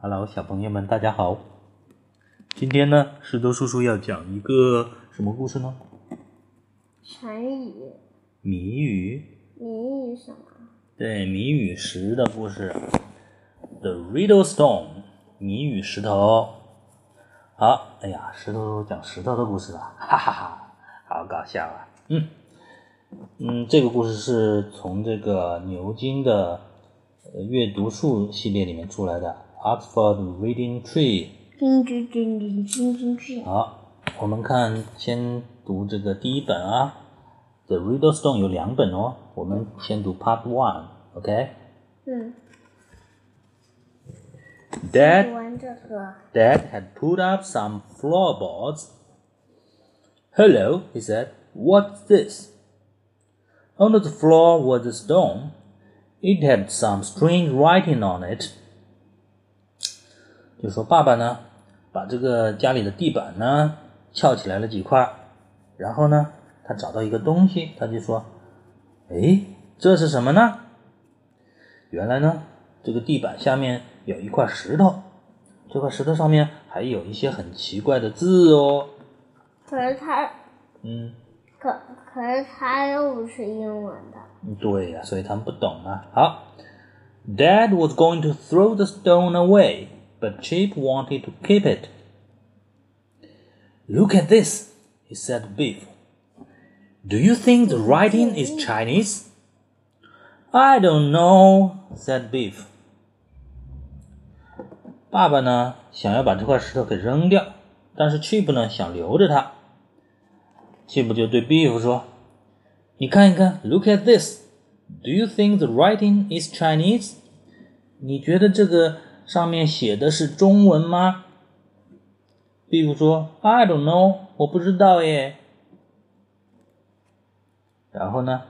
Hello，小朋友们，大家好。今天呢，石头叔叔要讲一个什么故事呢？成语、谜语。谜语什么？对，谜语石的故事。The Riddle Stone，谜语石头。好，哎呀，石头讲石头的故事了，哈哈哈，好搞笑啊！嗯嗯，这个故事是从这个牛津的呃阅读树系列里面出来的 ，Oxford Reading Tree。叮叮叮叮叮叮叮。好，我们看，先读这个第一本啊，《The Riddle Stone》有两本哦，我们先读 Part One，OK？、嗯， Dad 读完这个， Dad had put up some floorboards. Hello, he said. What's this? Under the floor was a stone. It had some strange writing on it. 就说爸爸呢，把这个家里的地板呢翘起来了几块，然后呢，他找到一个东西，他就说：“哎，这是什么呢？”原来呢，这个地板下面有一块石头，这块石头上面还有一些很奇怪的字哦。可是他，嗯，可可是它又不是英文的。对呀、所以他们不懂啊。好，Dad was going to throw the stone away, but Chip wanted to keep it. Look at this, he said to Beef. Do you think the writing is Chinese? I don't know, said Beef. 爸爸呢，想要把这块石头给扔掉，但是 Chip 呢，想留着它。Chip 就对 Beef 说：“你看一看，Look at this. Do you think the writing is Chinese? 你觉得这个 上面写的是中文吗？Beef 说：“I don't know，我不知道耶。”然后呢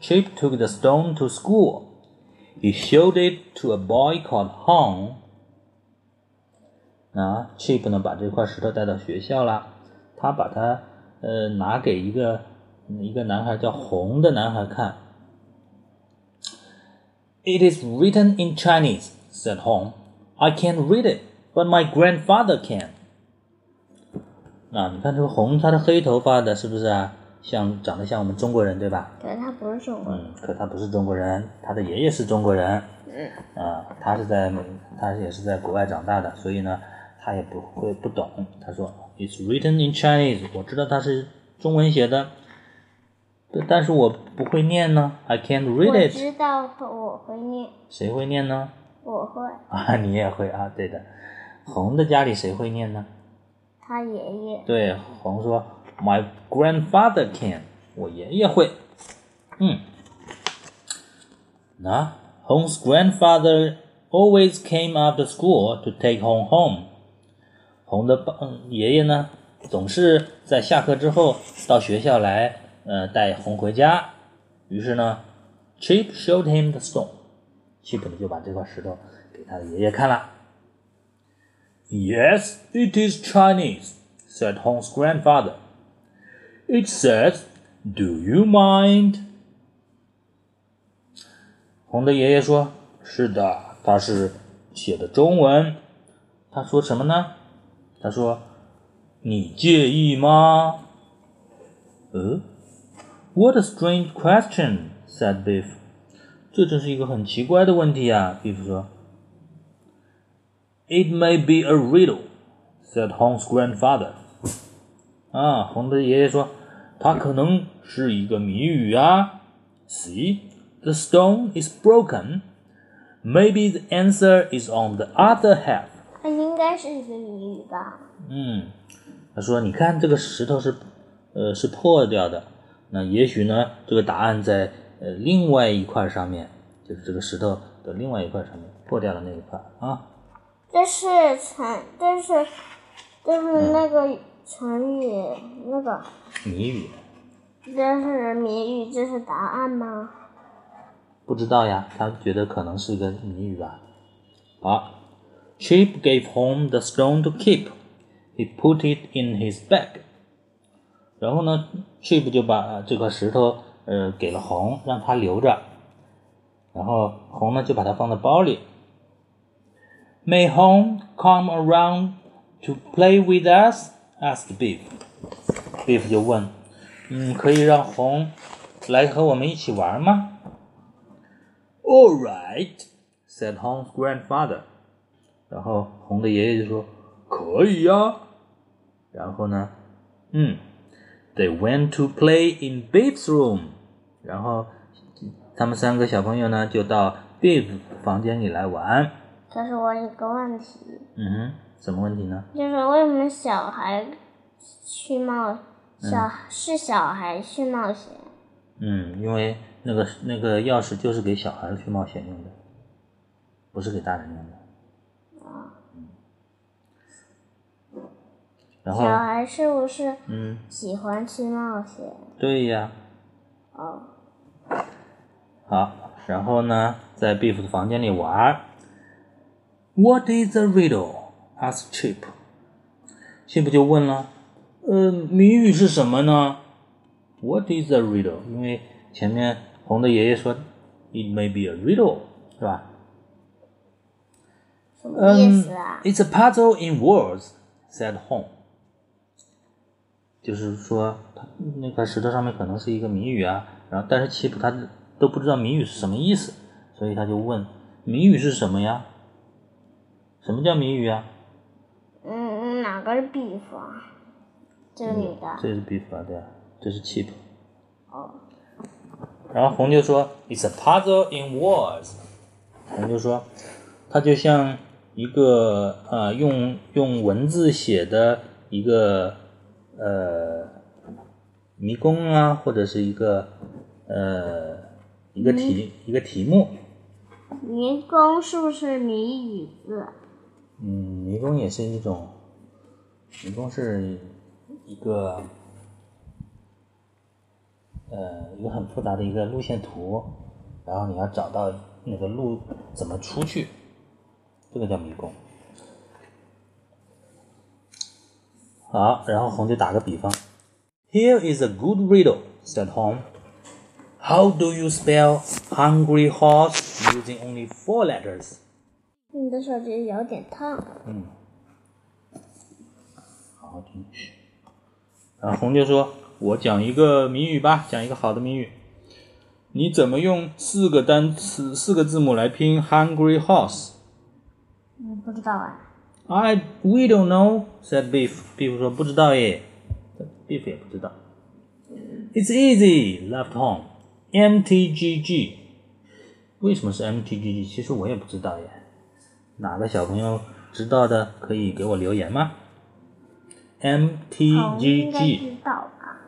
，Chip took the stone to school. He showed it to a boy called Hong. 那 Chip 呢，把这块石头带到学校了。他把它呃拿给一个一个男孩叫红的男孩看。It is written in Chinese," said Hong. "I can't read it, but my grandfather can." 啊，你看这个红，他的黑头发的，是不是啊？像长得像我们中国人，对吧？可他不是中国人。嗯，可他不是中国人，他的爷爷是中国人。嗯，啊，他是在美，他也是在国外长大的，所以呢，他也不会不懂。他说，It's written in Chinese，我知道它是中文写的，但但是我不会念呢，I can't read it。知道我会念，谁会念呢？我会。啊，你也会啊，对的。红的家里谁会念呢？他爷爷。对，红说，My grandfather can，我爷爷会。嗯，那 Hong's grandfather always came after school to take Hong home。红的爸嗯爷爷呢，总是在下课之后到学校来，呃，带红回家。于是呢，Chip showed him the stone。基本就把这块石头给他的爷爷看了。Yes, it is Chinese, said Hong's grandfather. It says, Do you mind? 红的爷爷说：“是的，他是写的中文。”他说什么呢？他说：“你介意吗？”呃，What a strange question," said Biff. 这真是一个很奇怪的问题呀、Biff 说。It may be a riddle," said Hong's grandfather. 啊，红的爷爷说，它可能是一个谜语啊。See, the stone is broken. Maybe the answer is on the other half. 它应该是一个谜语吧？嗯，他说，你看这个石头是，呃，是破掉的。那也许呢，这个答案在呃另外一块上面，就是这个石头的另外一块上面破掉的那一块啊。这是成，这是，这是那个成语，那个，谜语这是谜语，这是答案吗？不知道呀，他觉得可能是一个谜语吧。好，Chip gave home the stone to keep. He put it in his bag. 然后呢，Chip 就把这块石头呃给了红，让他留着。然后红呢就把它放在包里。 May Hong come around to play with us? asked Beef. Beef 就问，嗯，可以让红来和我们一起玩吗？All right, said Hong's grandfather. 然后红的爷爷就说，可以呀。然后呢，嗯，They went to play in Beef's room. 然后他们三个小朋友呢，就到 Beef 房间里来玩。可是我有个问题，嗯哼，什么问题呢？就是为什么小孩去冒小、是小孩去冒险？嗯，因为那个那个钥匙就是给小孩去冒险用的，不是给大人用的。啊然后，小孩是不是嗯，喜欢去冒险？对呀，哦，好，然后呢，在 Beef 的房间里玩。What is the riddle? asked Chip. Chip 就问了，呃，谜语是什么呢？What is the riddle? 因为前面红的爷爷说，It may be a riddle，是吧？什么意思啊？It's a puzzle in words," said Hong. 就是说，他那块石头上面可能是一个谜语啊，然后但是齐普他都不知道谜语是什么意思，所以他就问：谜语是什么呀？什么叫谜语啊？嗯嗯，哪个是 beef 啊？这个女的。这是 beef 啊，对啊，这是 cheap。哦，然后红就说：“It's a puzzle in words。”红就说，它就像一个呃用用文字写的一个呃迷宫啊，或者是一个呃一个题、一个题目。迷宫是不是谜语字？嗯，迷宫也是一种，迷宫是一个呃一个很复杂的一个路线图，然后你要找到那个路怎么出去，这个叫迷宫。好，然后红就打个比方，Here is a good riddle," said Hong. How do you spell hungry horse using only four letters? 你的手机有点烫。嗯，好好听。然后红就说：“我讲一个谜语吧，讲一个好的谜语。你怎么用四个单词、四个字母来拼 hungry horse？” 嗯，不知道啊。 I we don't know," said Beef. Beef 说：“不知道耶。”Beef 也不知道。It's easy, laughed Hong. M T G G. 为什么是 M T G G？其实我也不知道耶。哪个小朋友知道的可以给我留言吗？MTGG 知道吧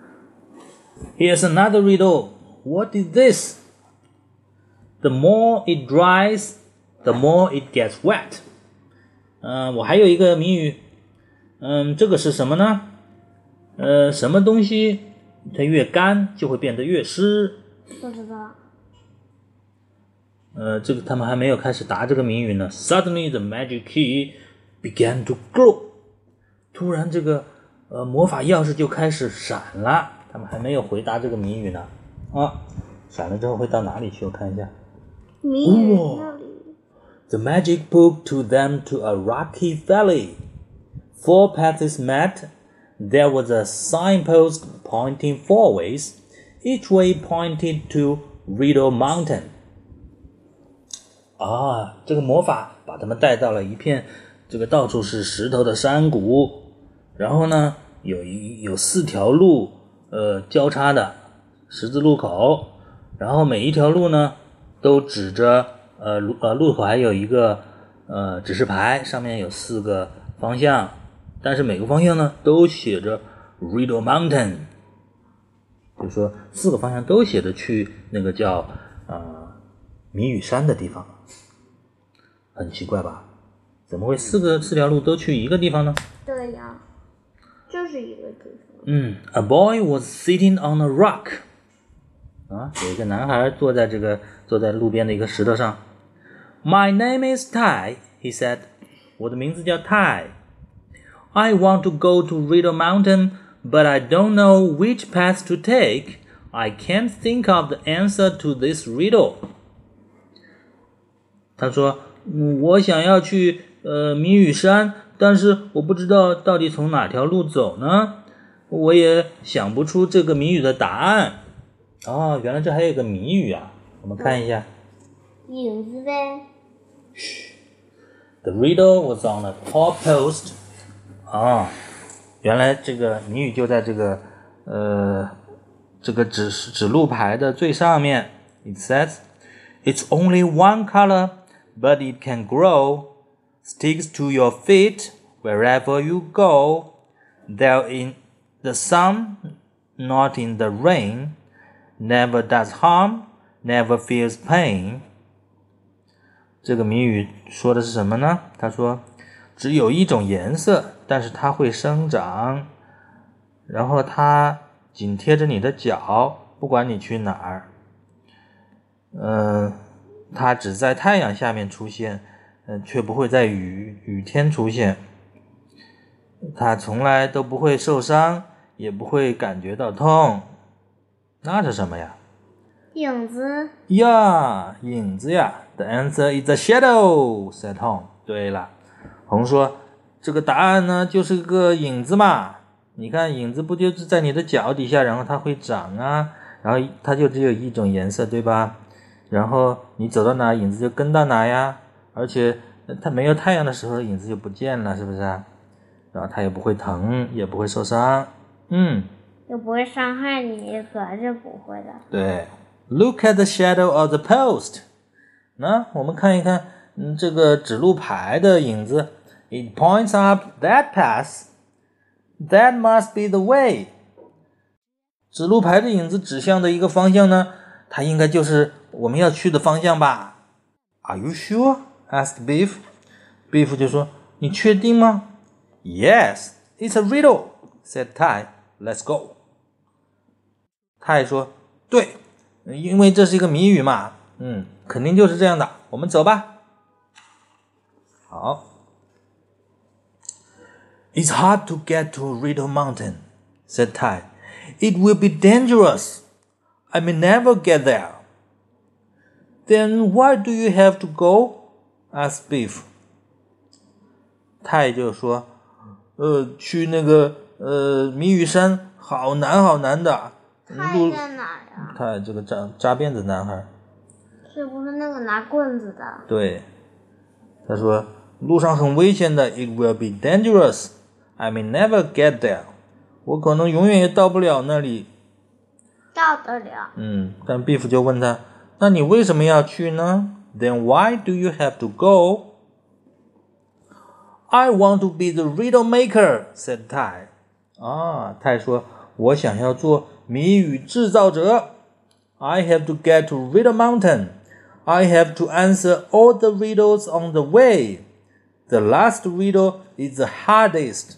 ？Here's another riddle. What is this? The more it dries, the more it gets wet. 嗯、我还有一个谜语。嗯，这个是什么呢？呃，什么东西它越干就会变得越湿？不知道。呃，这个他们还没有开始答这个谜语呢。Suddenly the magic key began to glow。突然，这个呃魔法钥匙就开始闪了。他们还没有回答这个谜语呢。啊，闪了之后会到哪里去？我看一下。谜语哦那里。 The magic book took them to a rocky valley. Four paths met. There was a signpost pointing four ways. Each way pointed to Riddle Mountain. 啊，这个魔法把他们带到了一片这个到处是石头的山谷，然后呢，有一有四条路，呃，交叉的十字路口，然后每一条路呢都指着呃路呃路口还有一个呃指示牌，上面有四个方向，但是每个方向呢都写着 Riddle Mountain，就是说四个方向都写着去那个叫呃谜语山的地方，很奇怪吧？怎么会四个四条路都去一个地方呢？对呀，就是一个地方。嗯，A boy was sitting on a rock。啊，有一个男孩坐在这个坐在路边的一个石头上。My name is Tai, he said. 我的名字叫 Tai.。I want to go to Riddle Mountain, but I don't know which path to take. I can't think of the answer to this riddle. 他说：“嗯我想要去 呃谜语山，但是我不知道到底从哪条路走呢？我也想不出这个谜语的答案。哦，原来这还有个谜语啊！我们看一下。影子呗。The riddle was on a tall post. 啊， 原来这个谜语就在这个呃这个指指路牌的最上面。It says, "It's only one color, but it can grow, sticks to your feet wherever you go. There in the sun, not in the rain, never does harm, never feels pain." 这个谜语说的是什么呢？他说， 只有一种颜色，但是它会生长，然后它紧贴着你的脚，不管你去哪儿。嗯，它只在太阳下面出现，嗯，却不会在雨雨天出现。它从来都不会受伤，也不会感觉到痛。那是什么呀？影子。呀，影子呀。The answer is a shadow," said Tom. 对了，红说这个答案呢就是个影子嘛。你看影子不就是在你的脚底下，然后它会长啊，然后它就只有一种颜色，对吧？然后你走到哪，影子就跟到哪呀。而且它没有太阳的时候，影子就不见了，是不是？然后它也不会疼，也不会受伤，嗯，又不会伤害你，可是不会的。对，Look at the shadow of the post. 那我们看一看，嗯，这个指路牌的影子，It points up that path. That must be the way. 指路牌的影子指向的一个方向呢，它应该就是我们要去的方向吧？Are you sure? asked Beef. Beef 就说：“你确定吗？”Yes, it's a riddle," said Ty. "Let's go." 泰说：“对，因为这是一个谜语嘛。”嗯，肯定就是这样的。我们走吧。好。It's hard to get to Riddle Mountain," said Tai. "It will be dangerous. I may never get there." Then why do you have to go? asked Beef. 泰就说：“呃，去那个呃谜语山，好难好难的。”泰在哪呀？泰这个扎扎辫子男孩。是不是那个拿棍子的？对，他说路上很危险的，It will be dangerous. I may never get there. 我可能永远也到不了那里。到得了。嗯，但 Beef 就问他，那你为什么要去呢？Then why do you have to go? I want to be the riddle maker," said Tai. 啊，泰说，我想要做谜语制造者。I have to get to Riddle Mountain. I have to answer all the riddles on the way. The last riddle is the hardest.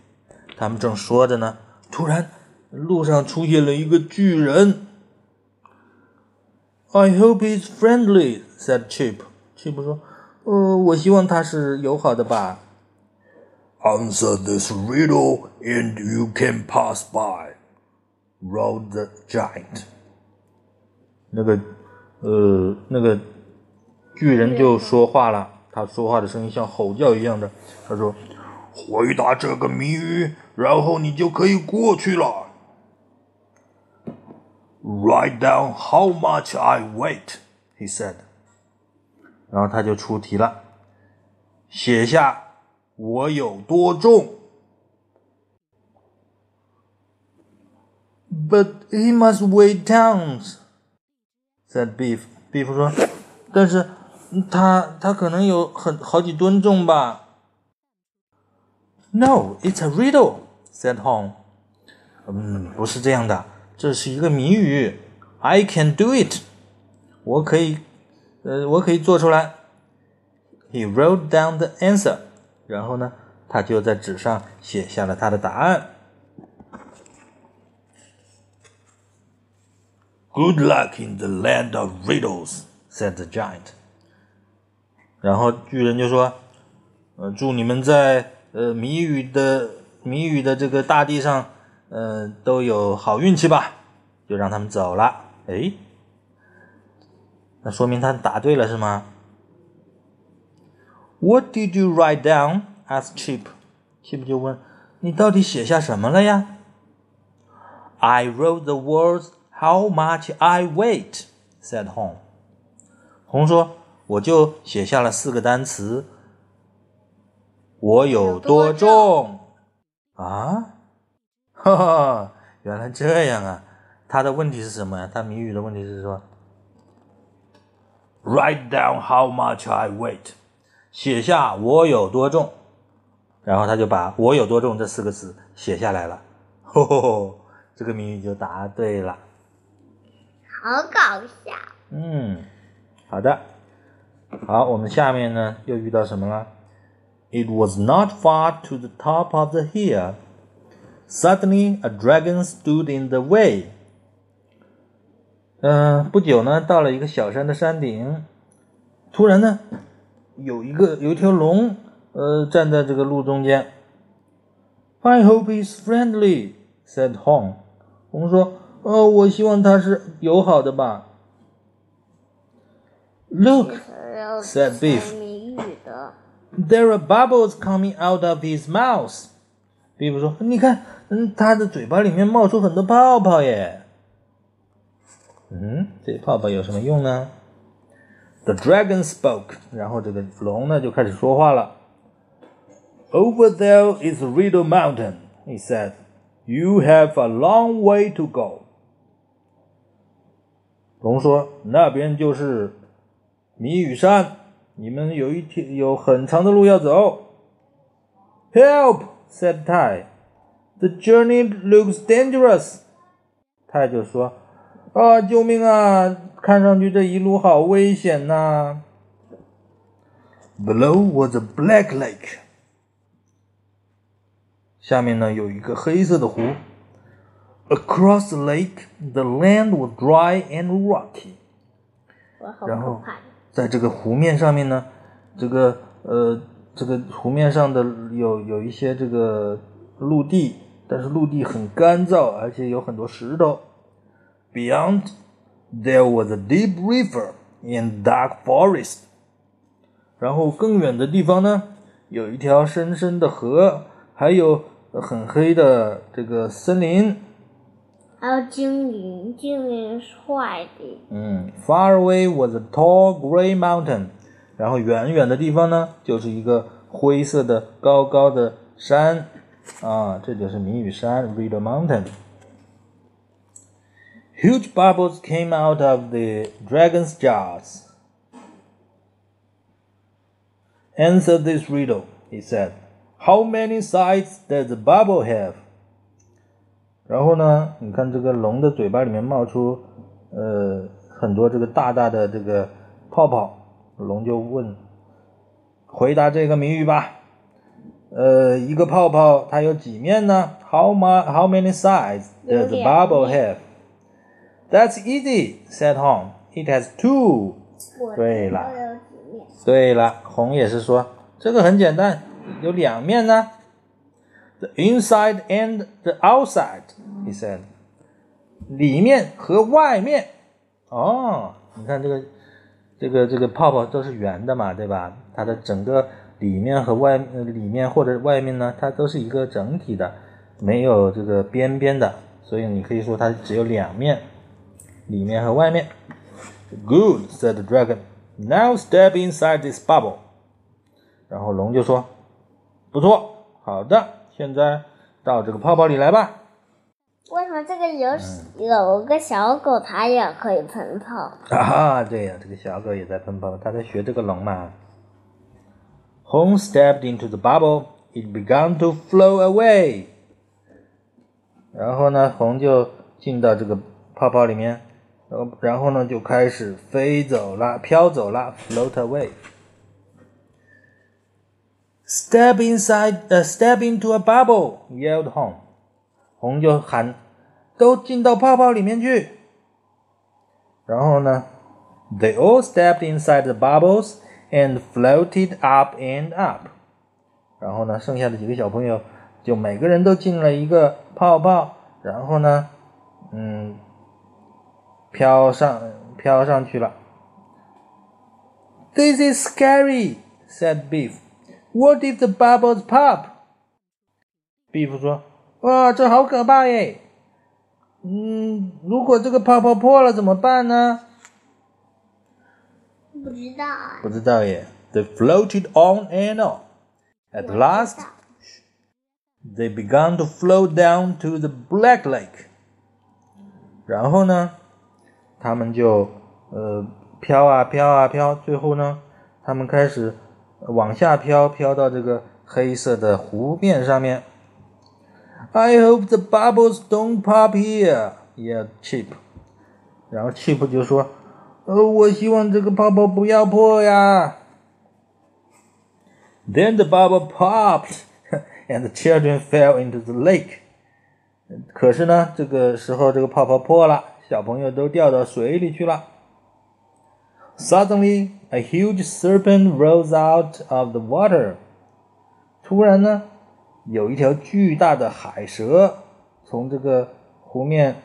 他们正说着呢，突然路上出现了一个巨人。I hope he's friendly," said Chip. Chip 说：“呃，我希望他是友好的吧。” Answer this riddle, and you can pass by," roared the giant. 那个，呃，那个巨人就说话了，他说话的声音像吼叫一样的。他说：“回答这个谜语，然后你就可以过去了。” Write down how much I weight, he said. 然后他就出题了，写下我有多重。But he must weigh tons. said Beef. Beef 说：“但是他他可能有很好几吨重吧。” No, it's a riddle," said Hong. 嗯，不是这样的，这是一个谜语。I can do it. 我可以，呃，我可以做出来。He wrote down the answer. 然后呢，他就在纸上写下了他的答案。Good luck in the land of riddles," said the giant. 然后巨人就说：“呃，祝你们在 呃谜语的谜语的这个大地上，呃，都有好运气吧。”就让他们走了。哎，那说明他答对了是吗？What did you write down? asked Chip. Chip 就问：“你到底写下什么了呀？”I wrote the words "How much I weight," said Hong. 红说：“我就写下了四个单词，我有多重啊？哈哈，原来这样啊！他的问题是什么呀？他谜语的问题是说，Write down how much I weight，写下我有多重，然后他就把我有多重这四个字写下来了。吼吼吼，这个谜语就答对了。好搞笑。嗯，好的。好，我们下面呢又遇到什么了 ？It was not far to the top of the hill. Suddenly, a dragon stood in the way. 嗯，不久呢，到了一个小山的山顶，突然呢，有一个有一条龙，呃，站在这个路中间。I hope he's friendly," said Hong. 红说：“呃，我希望他是友好的吧。” Look, said Beef. There are bubbles coming out of his mouth. 比夫说：“你看，嗯，他的嘴巴里面冒出很多泡泡耶。”嗯，这泡泡有什么用呢？The dragon spoke，然后这个龙呢就开始说话了。Over there is Riddle Mountain, he said. You have a long way to go. 龙说：“那边就是谜语山，你们有一天有很长的路要走。” Help! said Tai. The journey looks dangerous. 泰就说：“啊，救命啊！看上去这一路好危险呐、Below was a black lake. 下面呢有一个黑色的湖。Across the lake, the land was dry and rocky. 我好然后可怕。 在这个湖面上面呢，这个呃，这个湖面上的有有一些这个陆地，但是陆地很干燥，而且有很多石头。Beyond, there was a deep river in dark forest. 然后更远的地方呢，有一条深深的河，还有很黑的这个森林。还有精灵，精灵是坏的。嗯，Far away was a tall gray mountain，然后远远的地方呢，就是一个灰色的高高的山，啊，这就是谜语山 （Riddle Mountain）。Huge bubbles came out of the dragon's jaws. Answer this riddle, he said. How many sides does the bubble have? 然后呢，你看这个龙的嘴巴里面冒出呃很多这个大大的这个泡泡，龙就问，回答这个谜语吧。呃，一个泡泡它有几面呢？How ma How many sides does the bubble have? That's easy," said Hong. "It has two." 对了。对了，红也是说这个很简单，有两面呢。The inside and the outside, he said. 里面和外面。哦，你看这个这个这个泡泡都是圆的嘛，对吧？它的整个里面和外里面或者外面呢，它都是一个整体的，没有这个边边的，所以你可以说它只有两面，里面和外面。Good, said the dragon. Now step inside this bubble. 然后龙就说：“不错，好的，现在到这个泡泡里来吧。为什么这个有有个小狗，它也可以喷泡？”啊，对呀、这个小狗也在喷泡，它在学这个龙嘛。Hong stepped into the bubble. It began to flow away. 然后呢，红就进到这个泡泡里面，然后然后呢就开始飞走了，飘走了，float away。Step inside, uh, step into a bubble, yelled Hong. 红就喊，都进到泡泡里面去。然后呢，They all stepped inside the bubbles and floated up and up. 然后呢，剩下的几个小朋友就每个人都进了一个泡泡，然后呢，嗯，飘上飘上去了。This is scary," said Beef. "What if the bubbles pop?" Beef 说：“哇，这好可怕耶！嗯，如果这个泡泡破了怎么办呢？”不知道啊。不知道耶。They floated on and on. At 我 last, 知道 they began to float down to the Black Lake. 然后呢，他们就呃飘啊飘啊飘，最后呢，他们开始 往下飘，飘到这个黑色的湖面上面。I hope the bubbles don't pop here, yelled Chip. 然后 Chip 就说：“呃，我希望这个泡泡不要破呀。” Then the bubble popped, and the children fell into the lake. 可是呢，这个时候这个泡泡破了，小朋友都掉到水里去了。Suddenly, a huge serpent rose out of the water. 突然呢，有一条巨大的海蛇从这个湖面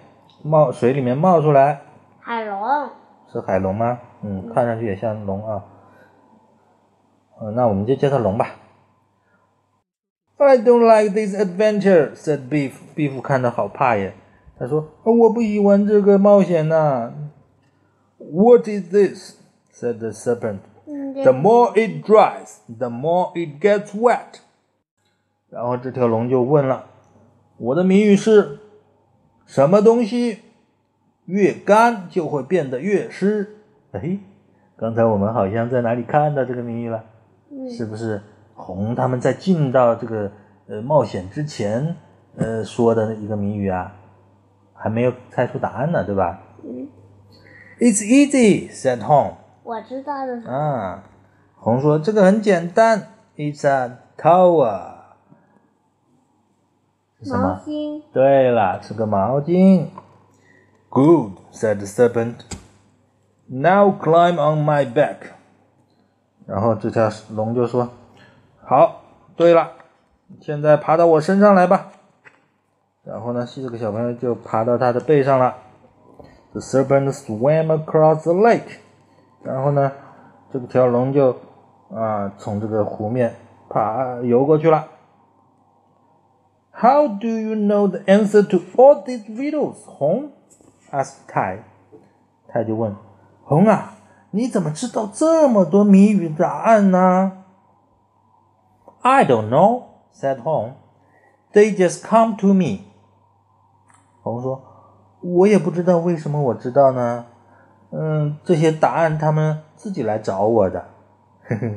冒水里面冒出来，海龙，是海龙吗？嗯，看上去也像龙啊。嗯，那我们就叫它龙吧。I don't like this adventure," said Beef. Beef 看着好怕耶，他说：“我不喜欢这个冒险呐、What is this?" Said the serpent. 嗯，The more it dries, the more it gets wet. 然后这条龙就问了：“我的谜语是，什么东西越干就会变得越湿？”哎，刚才我们好像在哪里看到这个谜语了？嗯是不是红他们在进到这个呃冒险之前呃说的一个谜语啊？还没有猜出答案呢，对吧嗯，？It's easy," said Hong. 我知道的。啊，红说这个很简单，It's a towel。毛么？巾，对了，是个毛巾。Good, said the serpent. Now climb on my back. 然后这条龙就说：“好，对了，现在爬到我身上来吧。”然后呢，这个小朋友就爬到他的背上了。The serpent swam across the lake. 然后呢，这个条龙就啊从这个湖面爬游过去了。How do you know the answer to all these riddles, 红 asked Tai. 泰就问红啊，你怎么知道这么多谜语答案呢？I don't know, said Hong. They just come to me. 红说：“我也不知道为什么我知道呢。嗯，这些答案他们自己来找我的。”呵呵，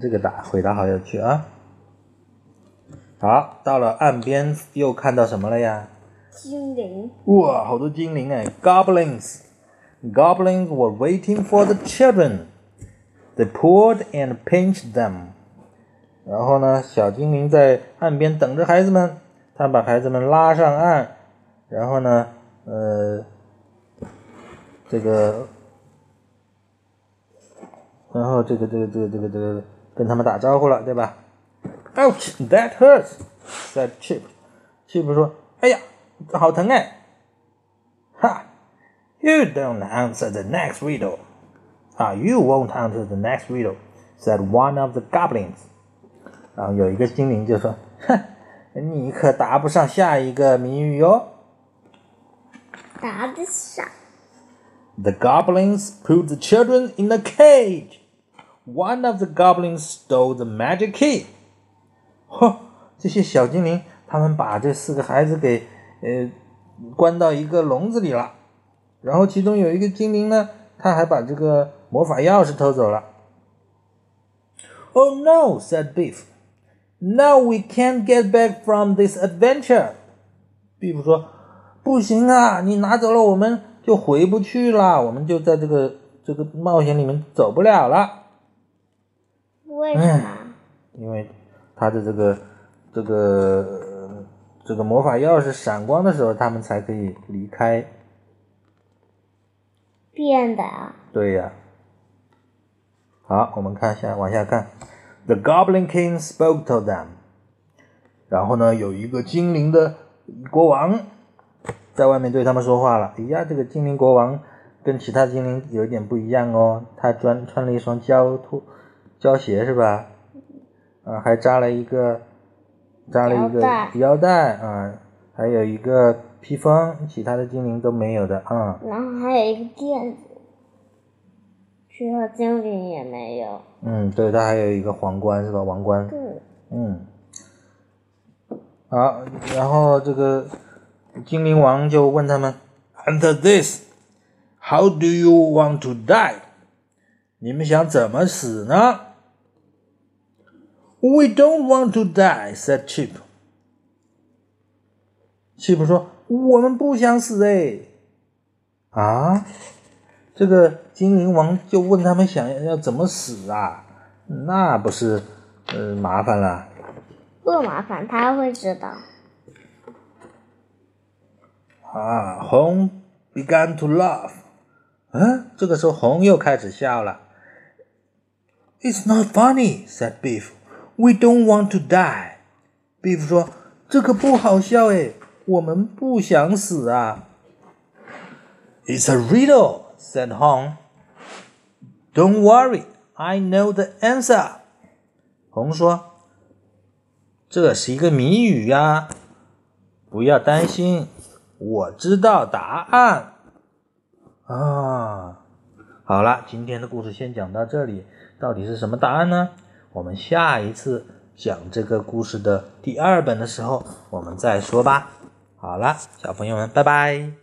这个答回答好有趣啊！好，到了岸边，又看到什么了呀？精灵，哇，好多精灵哎！Goblins。Goblins were waiting for the children. They pulled and pinched them. 然后呢，小精灵在岸边等着孩子们，他把孩子们拉上岸，然后呢，呃，这个，然后这个这个这个这个这个跟他们打招呼了，对吧？Ouch, that hurts," said Chip. Chip 说：“哎呀，好疼哎！”哈，You don't answer the next riddle. Ah, you won't answer the next riddle," said one of the goblins. 然后有一个精灵就说：“哼，你可答不上下一个谜语哟。答得上。The goblins put the children in a cage. One of the goblins stole the magic key. 嚯，这些小精灵，他们把这四个孩子给呃关到一个笼子里了。然后其中有一个精灵呢，他还把这个魔法钥匙偷走了。Oh no, said Beef. Now we can't get back from this adventure. Beef 说：“不行啊，你拿走了，我们 就回不去了，我们就在这个这个冒险里面走不了了。为什么？因为他的这个这个这个魔法钥匙闪光的时候，他们才可以离开。变的啊。对呀。好，我们看下往下看。The Goblin King spoke to them。然后呢，有一个精灵的国王在外面对他们说话了。哎呀，这个精灵国王跟其他精灵有点不一样哦，他穿穿了一双胶拖胶鞋是吧？啊，还扎了一个扎了一个腰带啊，还有一个披风，其他的精灵都没有的啊。然后还有一个垫子，其他精灵也没有。嗯，对，他还有一个皇冠是吧？王冠。对。嗯。好，然后这个精灵王就问他们：“Under this, how do you want to die？” 你们想怎么死呢？We don't want to die," said Chip. Chip 说：“我们不想死哎。”啊，这个精灵王就问他们想要怎么死啊？那不是呃麻烦了。不麻烦，他会知道。啊，红 began to laugh。嗯，这个时候红又开始笑了。It's not funny," said Beef. We don't want to die. Beef 说：“这可不好笑诶，我们不想死啊。” It's a riddle," said Hong. "Don't worry, I know the answer." 红说：“这是一个谜语呀，不要担心， 我知道答案。”啊，好了，今天的故事先讲到这里。到底是什么答案呢？我们下一次讲这个故事的第二本的时候，我们再说吧。好了，小朋友们，拜拜。